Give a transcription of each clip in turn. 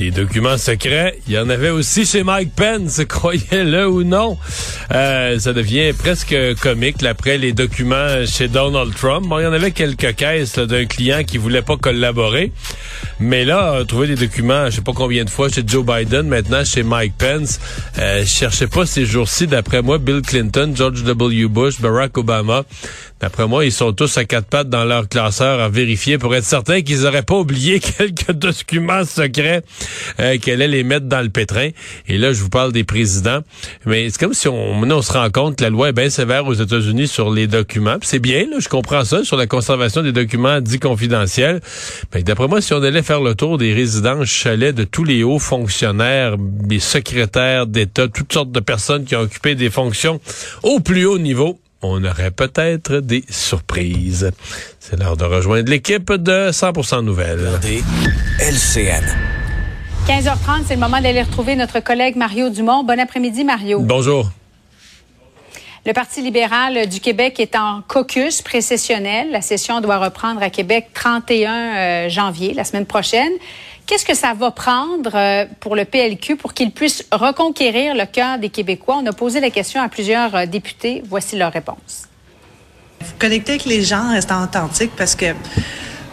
Des documents secrets, il y en avait aussi chez Mike Pence, croyez-le ou non. Euh, ça devient presque comique là, après les documents chez Donald Trump. Bon, il y en avait quelques caisses d'un client qui voulait pas collaborer. Mais là, trouver des documents, je sais pas combien de fois chez Joe Biden, maintenant chez Mike Pence. Euh, je pas ces jours-ci, d'après moi, Bill Clinton, George W. Bush, Barack Obama. D'après moi, ils sont tous à quatre pattes dans leur classeur à vérifier pour être certain qu'ils auraient pas oublié quelques documents secrets euh, qu'elle allait les mettre dans le pétrin. Et là, je vous parle des présidents. Mais c'est comme si on, on se rend compte que la loi est bien sévère aux États-Unis sur les documents. C'est bien, là, je comprends ça, sur la conservation des documents dits confidentiels. Mais d'après moi, si on allait faire le tour des résidences chalets de tous les hauts fonctionnaires, des secrétaires d'État, toutes sortes de personnes qui ont occupé des fonctions au plus haut niveau, on aurait peut-être des surprises. C'est l'heure de rejoindre l'équipe de 100% Nouvelles. LCN. 15h30, c'est le moment d'aller retrouver notre collègue Mario Dumont. Bon après-midi, Mario. Bonjour. Le Parti libéral du Québec est en caucus précessionnel. La session doit reprendre à Québec 31 euh, janvier, la semaine prochaine. Qu'est-ce que ça va prendre euh, pour le PLQ pour qu'il puisse reconquérir le cœur des Québécois? On a posé la question à plusieurs euh, députés. Voici leur réponse. Connecter avec les gens, rester authentique parce que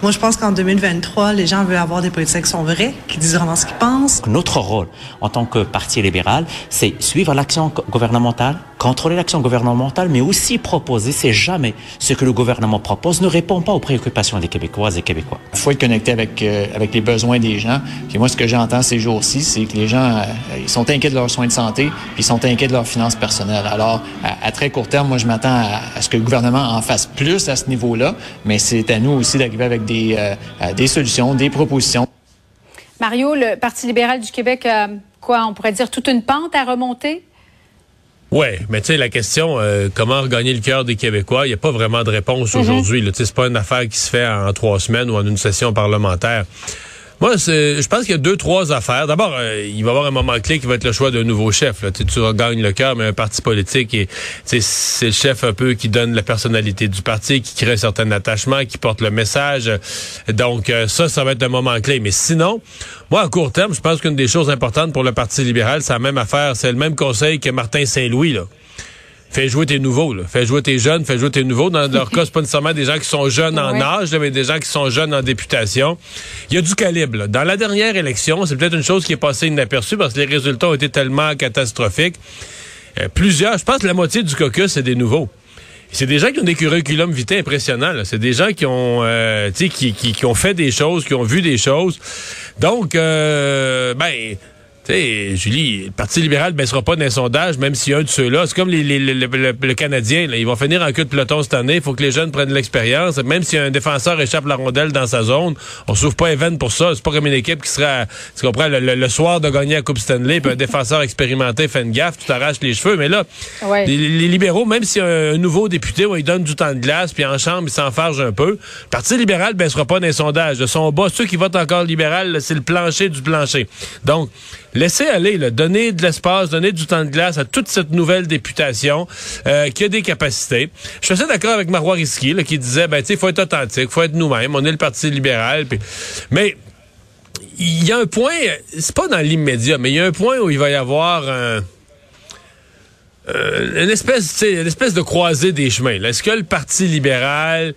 moi, je pense qu'en 2023, les gens veulent avoir des politiques qui sont vraies, qui disent vraiment ce qu'ils pensent. Notre rôle en tant que parti libéral, c'est suivre l'action gouvernementale, contrôler l'action gouvernementale, mais aussi proposer. C'est jamais ce que le gouvernement propose ne répond pas aux préoccupations des Québécoises et Québécois. Il faut être connecté avec euh, avec les besoins des gens. Puis moi, ce que j'entends ces jours-ci, c'est que les gens, euh, ils sont inquiets de leurs soins de santé, puis ils sont inquiets de leurs finances personnelles. Alors, à, très court terme, moi, je m'attends à, à, ce que le gouvernement en fasse plus à ce niveau-là, mais c'est à nous aussi d'arriver avec des euh, des solutions, des propositions. Mario, le Parti libéral du Québec a quoi, on pourrait dire toute une pente à remonter? Oui, mais tu sais, la question, euh, comment regagner le cœur des Québécois, il n'y a pas vraiment de réponse mm -hmm. aujourd'hui. C'est pas une affaire qui se fait en trois semaines ou en une session parlementaire. Moi, je pense qu'il y a deux, trois affaires. D'abord, euh, il va y avoir un moment clé qui va être le choix d'un nouveau chef. Là. Tu, tu gagnes le cœur, mais un parti politique, et c'est le chef un peu qui donne la personnalité du parti, qui crée un certain attachement, qui porte le message. Donc, euh, ça, ça va être un moment clé. Mais sinon, moi, à court terme, je pense qu'une des choses importantes pour le Parti libéral, c'est la même affaire. C'est le même conseil que Martin Saint-Louis, là. Fais jouer tes nouveaux, là. Fais jouer tes jeunes, fais jouer tes nouveaux. Dans leur cas, c'est pas nécessairement des gens qui sont jeunes en âge, mais des gens qui sont jeunes en députation. Il y a du calibre. Là. Dans la dernière élection, c'est peut-être une chose qui est passée inaperçue parce que les résultats ont été tellement catastrophiques. Euh, plusieurs, je pense que la moitié du caucus, c'est des nouveaux. C'est des gens qui ont des curriculums vitae impressionnants. C'est des gens qui ont, euh, qui, qui, qui, ont fait des choses, qui ont vu des choses. Donc, euh, ben tu sais, Julie, le Parti libéral ne baissera pas d'un sondage, même s'il y a un de ceux-là. C'est comme les, les, les, le, Canadien, là, ils vont finir en queue de peloton cette année. Il faut que les jeunes prennent l'expérience. Même si un défenseur échappe la rondelle dans sa zone, on s'ouvre pas Even pour ça. C'est pas comme une équipe qui sera, tu comprends, le, le, soir de gagner la Coupe Stanley, puis un défenseur expérimenté fait une gaffe, tu t'arraches les cheveux. Mais là, ouais. les, les, libéraux, même si un, un nouveau député, ouais, il donne du temps de glace, puis en chambre, il s'enfarge un peu, le Parti libéral ne baissera pas d'un sondage. De son bas, ceux qui votent encore libéral, c'est le plancher du plancher. Donc, laissez aller, là, donner de l'espace, donner du temps de glace à toute cette nouvelle députation euh, qui a des capacités. Je suis assez d'accord avec Marois Risky qui disait, ben, tu sais, faut être authentique, faut être nous-mêmes, on est le Parti libéral. Mais il y a un point, c'est pas dans l'immédiat, mais il y a un point où il va y avoir un... Euh, une espèce, de croisée des chemins. Est-ce que le Parti libéral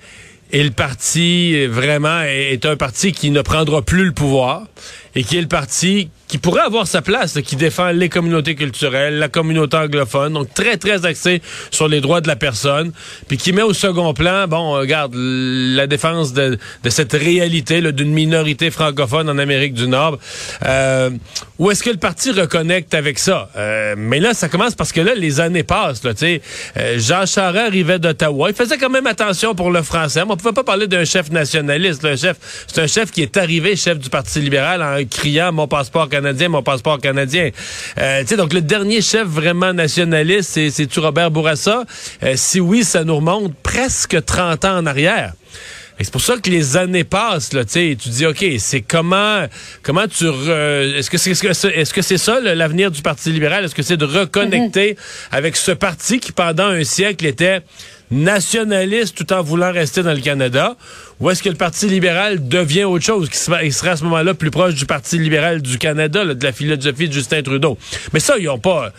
et le parti vraiment est un parti qui ne prendra plus le pouvoir et qui est le parti qui pourrait avoir sa place, qui défend les communautés culturelles, la communauté anglophone, donc très, très axé sur les droits de la personne, puis qui met au second plan, bon, regarde, la défense de, de cette réalité d'une minorité francophone en Amérique du Nord. Euh, où est-ce que le parti reconnecte avec ça? Euh, mais là, ça commence parce que là, les années passent, là, sais. Euh, Jean Charest arrivait d'Ottawa, il faisait quand même attention pour le français. On pouvait pas parler d'un chef nationaliste, le chef, c'est un chef qui est arrivé chef du Parti libéral en criant « Mon passeport canadien » canadien, mon passeport canadien. Euh, donc le dernier chef vraiment nationaliste, c'est, c'est-tu Robert Bourassa? Euh, si oui, ça nous remonte presque 30 ans en arrière. C'est pour ça que les années passent, là, tu tu dis, OK, c'est comment, comment tu, est-ce que c'est, est-ce que c'est ça l'avenir du Parti libéral? Est-ce que c'est de reconnecter mm-hmm. avec ce parti qui, pendant un siècle, était nationaliste tout en voulant rester dans le Canada? Ou est-ce que le Parti libéral devient autre chose, qui sera à ce moment-là plus proche du Parti libéral du Canada, de la philosophie de Justin Trudeau? Mais ça, ils n'ont pas...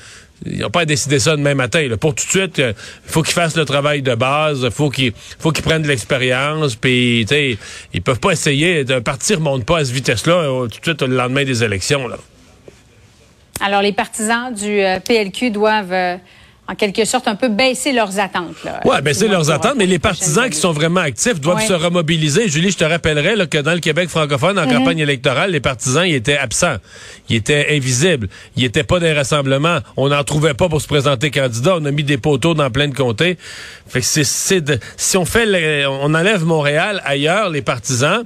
Ils n'ont pas décidé ça demain matin. Pour tout de suite, il euh, faut qu'ils fassent le travail de base, faut qu'ils faut qu'ils prennent de l'expérience, puis ils peuvent pas essayer de partir remonte pas à cette vitesse-là euh, tout de suite le lendemain des élections. Alors les partisans du euh, PLQ doivent en quelque sorte, un peu baisser leurs attentes. Oui, baisser leurs attentes, mais les partisans qui sont vraiment actifs doivent se remobiliser. Julie, je te rappellerai là, que dans le Québec francophone, en mhm. campagne électorale, les partisans ils étaient absents. Ils étaient invisibles. Ils n'étaient pas des rassemblements. On n'en trouvait pas pour se présenter candidat. On a mis des poteaux dans plein de comtés. Fait que c'est, si on fait, on enlève Montréal, ailleurs, les partisans,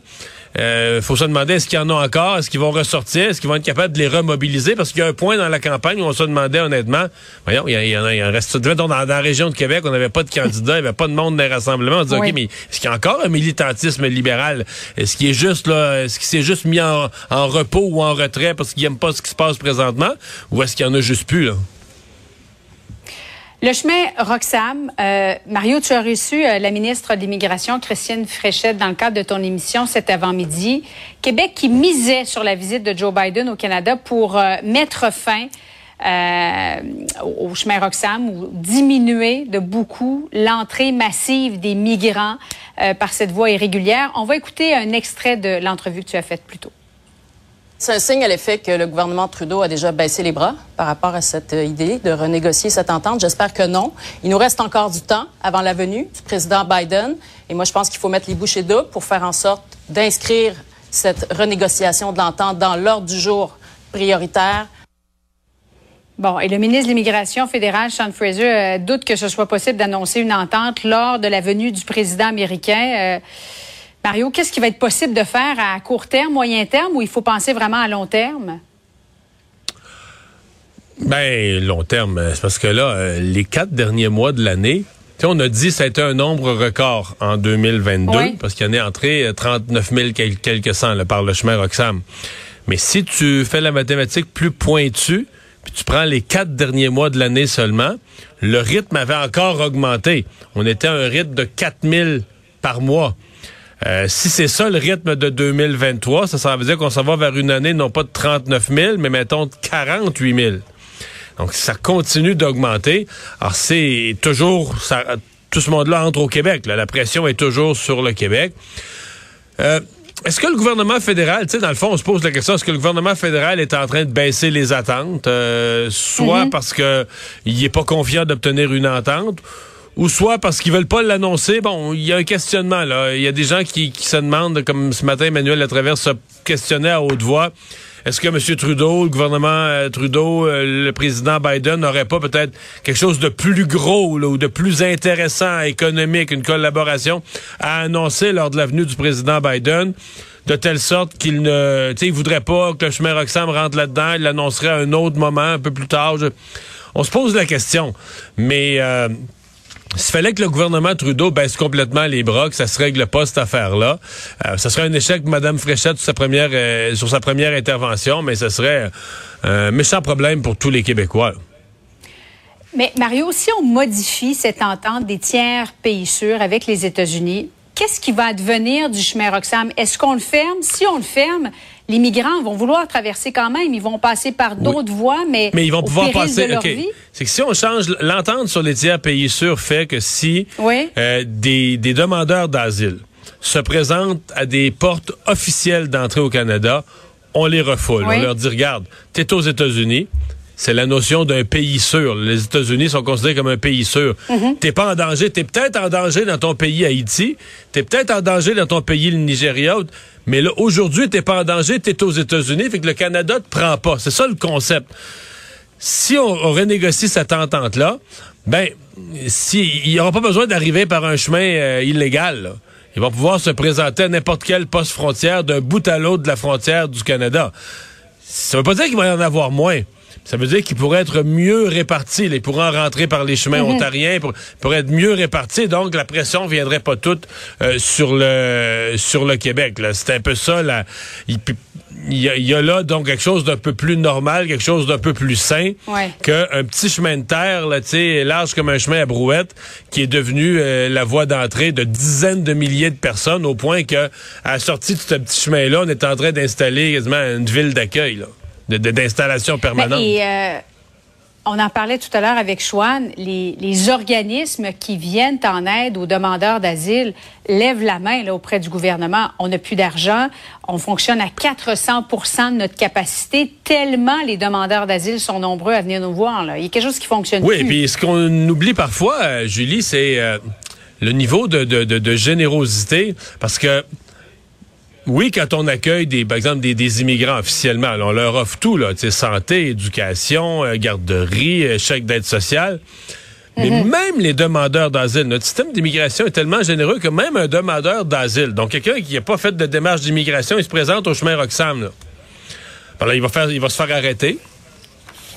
euh, faut se demander est-ce qu'il y en a encore, est-ce qu'ils vont ressortir, est-ce qu'ils vont être capables de les remobiliser, parce qu'il y a un point dans la campagne où on se demandait honnêtement, voyons, il y, en a, il en reste, dans, dans, la région de Québec, on n'avait pas de candidats, il n'y avait pas de monde des rassemblements. On disait, OK, mais est-ce qu'il y a encore un militantisme libéral? Est-ce qu'il est juste là, est-ce qu'il s'est juste mis en, repos ou en retrait parce qu'il n'aime pas ce qui se passe présentement, ou est-ce qu'il y en a juste plus, là? Le chemin Roxham, euh, Mario, tu as reçu euh, la ministre de l'Immigration, Christiane Fréchette, dans le cadre de ton émission cet avant-midi. Québec qui misait sur la visite de Joe Biden au Canada pour euh, mettre fin au chemin Roxham ou diminuer de beaucoup l'entrée massive des migrants par cette voie irrégulière. On va écouter un extrait de l'entrevue que tu as faite plus tôt. C'est un signe à l'effet que le gouvernement Trudeau a déjà baissé les bras par rapport à cette euh, idée de renégocier cette entente. J'espère que non. Il nous reste encore du temps avant la venue du président Biden. Et moi, je pense qu'il faut mettre les bouchées doubles pour faire en sorte d'inscrire cette renégociation de l'entente dans l'ordre du jour prioritaire. Bon, et le ministre de l'Immigration fédéral, Sean Fraser, euh, doute que ce soit possible d'annoncer une entente lors de la venue du président américain. Euh, Mario, qu'est-ce qui va être possible de faire à court terme, moyen terme, ou il faut penser vraiment à long terme? Ben, long terme, c'est parce que là, euh, les quatre derniers mois de l'année, on a dit que ça a été un nombre record en 2022, parce qu'il y en est entré 39 000 quelques cents par le chemin Roxham. Mais si tu fais la mathématique plus pointue, puis tu prends les quatre derniers mois de l'année seulement, le rythme avait encore augmenté. On était à un rythme de 4 000 par mois. Euh, si c'est ça le rythme de 2023, ça, ça veut dire qu'on s'en va vers une année non pas de 39 000, mais mettons de 48 000. Donc ça continue d'augmenter. Alors c'est toujours ça, tout ce monde-là entre au Québec. La pression est toujours sur le Québec. Euh, est-ce que le gouvernement fédéral, tu sais, dans le fond, on se pose la question, est-ce que le gouvernement fédéral est en train de baisser les attentes, euh, soit mm-hmm. parce que il est pas confiant d'obtenir une entente, ou soit parce qu'ils veulent pas l'annoncer. Bon, il y a un questionnement là. Il y a des gens qui, se demandent, comme ce matin Emmanuel à travers ce questionnaire à haute voix, est-ce que M. Trudeau, le gouvernement euh, Trudeau, euh, le président Biden n'aurait pas peut-être quelque chose de plus gros ou de plus intéressant, économique, une collaboration à annoncer lors de la venue du président Biden? de telle sorte qu'il ne, tu sais, il voudrait pas que le chemin Roxham rentre là-dedans, il l'annoncerait à un autre moment, un peu plus tard. On se pose la question, mais euh, s'il fallait que le gouvernement Trudeau baisse complètement les bras, que ça se règle pas cette affaire-là, euh, ça serait un échec de Mme Fréchette sur sa première, euh, sur sa première intervention, mais ce serait un méchant problème pour tous les Québécois. Mais Mario, si on modifie cette entente des tiers pays sûrs avec les États-Unis, qu'est-ce qui va advenir du chemin Roxham? Est-ce qu'on le ferme? Si on le ferme, les migrants vont vouloir traverser quand même. Ils vont passer par d'autres voies, mais, mais ils vont pouvoir passer. C'est que si on change l'entente sur les tiers pays sûrs fait que si euh, des, des demandeurs d'asile se présentent à des portes officielles d'entrée au Canada, on les refoule. On leur dit regarde, t'es aux États-Unis c'est la notion d'un pays sûr. Les États-Unis sont considérés comme un pays sûr. Mhm. T'es pas en danger. T'es peut-être en danger dans ton pays Haïti. T'es peut-être en danger dans ton pays le Nigeria. Mais là, aujourd'hui, t'es pas en danger. T'es aux États-Unis. Fait que le Canada te prend pas. C'est ça le concept. Si on, renégocie cette entente-là, ben, si, il n'y aura pas besoin d'arriver par un chemin euh, illégal. Ils vont pouvoir se présenter à n'importe quel poste frontière d'un bout à l'autre de la frontière du Canada Ça veut pas dire qu'il va y en avoir moins. Ça veut dire qu'il pourrait être mieux réparti. Il pourrait en rentrer par les chemins Mhm. ontariens, pour, pourrait être mieux réparti. Donc, la pression viendrait pas toute euh, sur le sur le Québec. C'est un peu ça. Là. Il, il y, a, il y a là donc quelque chose d'un peu plus normal, quelque chose d'un peu plus sain Ouais. qu'un petit chemin de terre, là, large comme un chemin à brouette, qui est devenu euh, la voie d'entrée de dizaines de milliers de personnes, au point que à la sortie de ce petit chemin-là, on est en train d'installer quasiment une ville d'accueil, d'installation Ben, permanente. et euh, on en parlait tout à l'heure avec Chouane, les, les organismes qui viennent en aide aux demandeurs d'asile lèvent la main là, auprès du gouvernement. On n'a plus d'argent, on fonctionne à 400% de notre capacité, tellement les demandeurs d'asile sont nombreux à venir nous voir. Là. Il y a quelque chose qui fonctionne Oui, plus. puis ce qu'on oublie parfois, euh, Julie, c'est euh, le niveau de, de- de- de générosité, parce que oui, quand on accueille des, par exemple, des, des immigrants officiellement, là, on leur offre tout, là, santé, éducation, euh, garderie, euh, chèque d'aide sociale. Mais même les demandeurs d'asile, notre système d'immigration est tellement généreux que même un demandeur d'asile, donc quelqu'un qui n'a pas fait de démarche d'immigration, il se présente au chemin Roxham. Là. Alors il va faire, il va se faire arrêter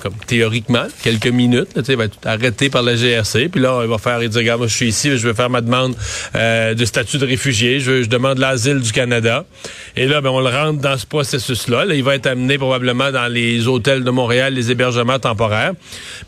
comme théoriquement, quelques minutes, il va être arrêté par la GRC, puis là, il va faire, il dit, regarde, moi, je suis ici, je vais faire ma demande euh, de statut de réfugié, je, demande l'asile du Canada. Et là, ben, on le rentre dans ce processus-là. Là, il va être amené probablement dans les hôtels de Montréal, les hébergements temporaires.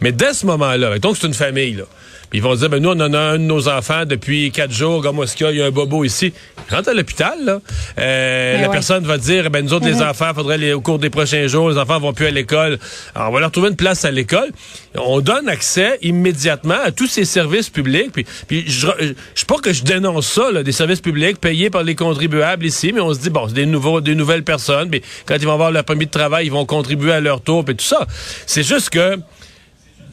Mais dès ce moment-là, donc c'est une famille, là. Puis ils vont dire, ben nous, on en a un de nos enfants depuis quatre jours, comme est-ce qu'il y a, il y a un bobo ici. Rentre à l'hôpital, là. Euh, Ben la ouais. personne va dire, ben nous autres, les enfants, faudrait les, au cours des prochains jours, les enfants vont plus à l'école. Alors, on va leur trouver une place à l'école. On donne accès immédiatement à tous ces services publics. Puis, puis je, je, pas que je dénonce ça, là, des services publics payés par les contribuables ici, mais on se dit, bon, c'est des nouveaux, des nouvelles personnes. Puis quand ils vont avoir leur permis de travail, ils vont contribuer à leur tour, puis tout ça. C'est juste que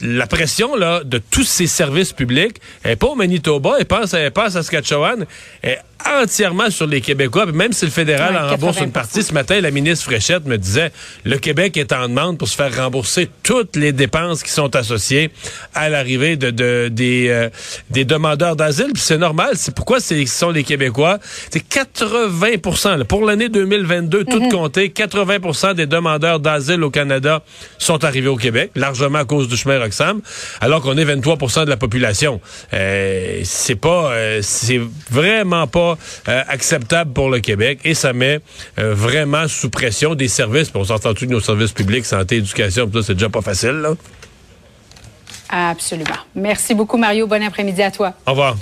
la pression là, de tous ces services publics. Elle n'est pas au Manitoba, elle passe, à Saskatchewan, elle entièrement sur les Québécois. Puis même si le fédéral Ouais, en rembourse 80%. une partie, ce matin, la ministre Fréchette me disait le Québec est en demande pour se faire rembourser toutes les dépenses qui sont associées à l'arrivée de, de- des, euh, des demandeurs d'asile. Puis c'est normal. C'est pourquoi c'est- ce sont les Québécois. C'est 80 là, Pour l'année 2022, tout compté, 80% des demandeurs d'asile au Canada sont arrivés au Québec, largement à cause du chemin Roxham, alors qu'on est 23% de la population. Euh, c'est pas, euh, c'est vraiment pas euh, acceptable pour le Québec et ça met euh, vraiment sous pression des services. Puis on s'entend tous nos services publics, santé, éducation, tout ça, c'est déjà pas facile. Là. Absolument. Merci beaucoup, Mario. Bon après-midi à toi. Au revoir.